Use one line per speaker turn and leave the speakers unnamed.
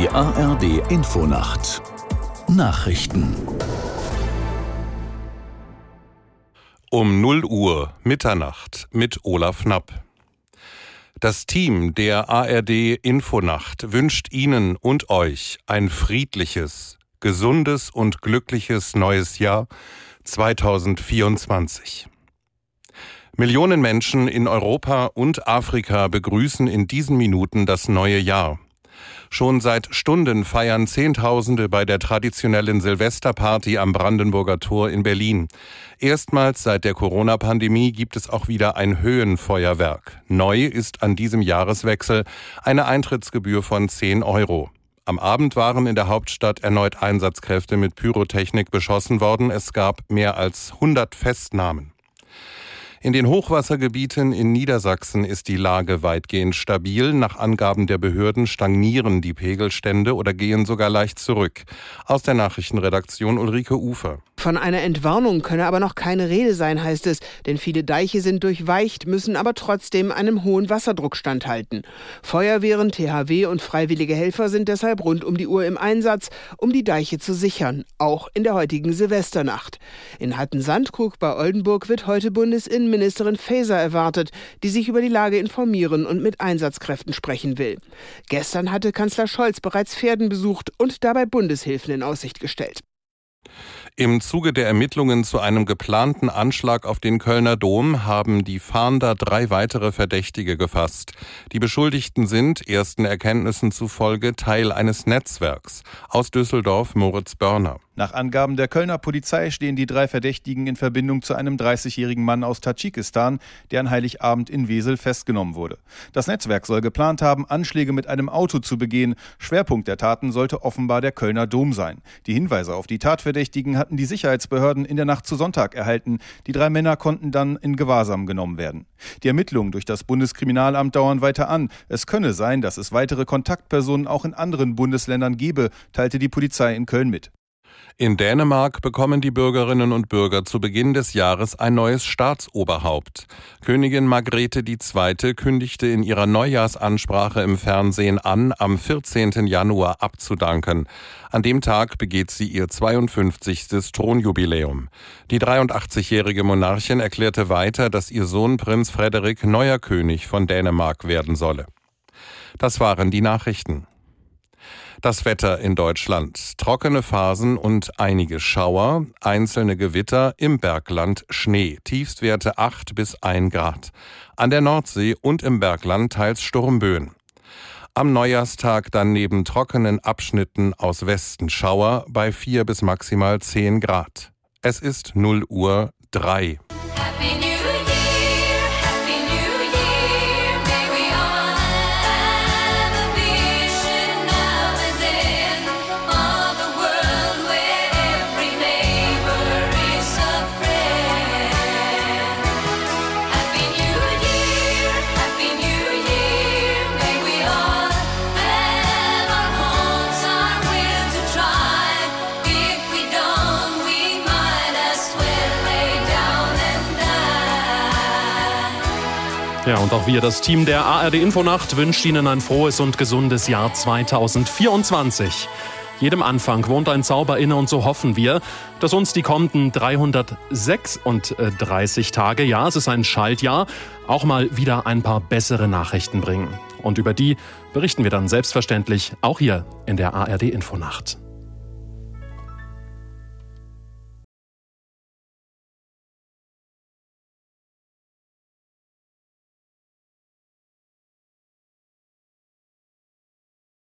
Die ARD Infonacht Nachrichten
Um 0 Uhr Mitternacht mit Olaf Knapp. Das Team der ARD Infonacht wünscht Ihnen und euch ein friedliches, gesundes und glückliches neues Jahr 2024. Millionen Menschen in Europa und Afrika begrüßen in diesen Minuten das neue Jahr. Schon seit Stunden feiern Zehntausende bei der traditionellen Silvesterparty am Brandenburger Tor in Berlin. Erstmals seit der Corona-Pandemie gibt es auch wieder ein Höhenfeuerwerk. Neu ist an diesem Jahreswechsel eine Eintrittsgebühr von 10 Euro. Am Abend waren in der Hauptstadt erneut Einsatzkräfte mit Pyrotechnik beschossen worden. Es gab mehr als 100 Festnahmen. In den Hochwassergebieten in Niedersachsen ist die Lage weitgehend stabil. Nach Angaben der Behörden stagnieren die Pegelstände oder gehen sogar leicht zurück. Aus der Nachrichtenredaktion Ulrike Ufer.
Von einer Entwarnung könne aber noch keine Rede sein, heißt es, denn viele Deiche sind durchweicht, müssen aber trotzdem einem hohen Wasserdruck standhalten. Feuerwehren, THW und freiwillige Helfer sind deshalb rund um die Uhr im Einsatz, um die Deiche zu sichern, auch in der heutigen Silvesternacht. In Hatten-Sandkrug bei Oldenburg wird heute Bundesinnen Innenministerin Faeser erwartet, die sich über die Lage informieren und mit Einsatzkräften sprechen will. Gestern hatte Kanzler Scholz bereits Pferden besucht und dabei Bundeshilfen in Aussicht gestellt.
Im Zuge der Ermittlungen zu einem geplanten Anschlag auf den Kölner Dom haben die Fahnder drei weitere Verdächtige gefasst. Die Beschuldigten sind, ersten Erkenntnissen zufolge, Teil eines Netzwerks. Aus Düsseldorf Moritz Börner.
Nach Angaben der Kölner Polizei stehen die drei Verdächtigen in Verbindung zu einem 30-jährigen Mann aus Tadschikistan, der an Heiligabend in Wesel festgenommen wurde. Das Netzwerk soll geplant haben, Anschläge mit einem Auto zu begehen. Schwerpunkt der Taten sollte offenbar der Kölner Dom sein. Die Hinweise auf die Tatverdächtigen hatten die Sicherheitsbehörden in der Nacht zu Sonntag erhalten. Die drei Männer konnten dann in Gewahrsam genommen werden. Die Ermittlungen durch das Bundeskriminalamt dauern weiter an. Es könne sein, dass es weitere Kontaktpersonen auch in anderen Bundesländern gebe, teilte die Polizei in Köln mit.
In Dänemark bekommen die Bürgerinnen und Bürger zu Beginn des Jahres ein neues Staatsoberhaupt. Königin Margrethe II. kündigte in ihrer Neujahrsansprache im Fernsehen an, am 14. Januar abzudanken. An dem Tag begeht sie ihr 52. Thronjubiläum. Die 83-jährige Monarchin erklärte weiter, dass ihr Sohn Prinz Frederik neuer König von Dänemark werden solle. Das waren die Nachrichten. Das Wetter in Deutschland. Trockene Phasen und einige Schauer, einzelne Gewitter, im Bergland Schnee. Tiefstwerte 8 bis 1 Grad. An der Nordsee und im Bergland teils Sturmböen. Am Neujahrstag dann neben trockenen Abschnitten aus Westen Schauer bei 4 bis maximal 10 Grad. Es ist 0 Uhr 3.
Ja, und auch wir, das Team der ARD Infonacht, wünscht Ihnen ein frohes und gesundes Jahr 2024. Jedem Anfang wohnt ein Zauber inne und so hoffen wir, dass uns die kommenden 336 Tage, ja, es ist ein Schaltjahr, auch mal wieder ein paar bessere Nachrichten bringen. Und über die berichten wir dann selbstverständlich auch hier in der ARD Infonacht.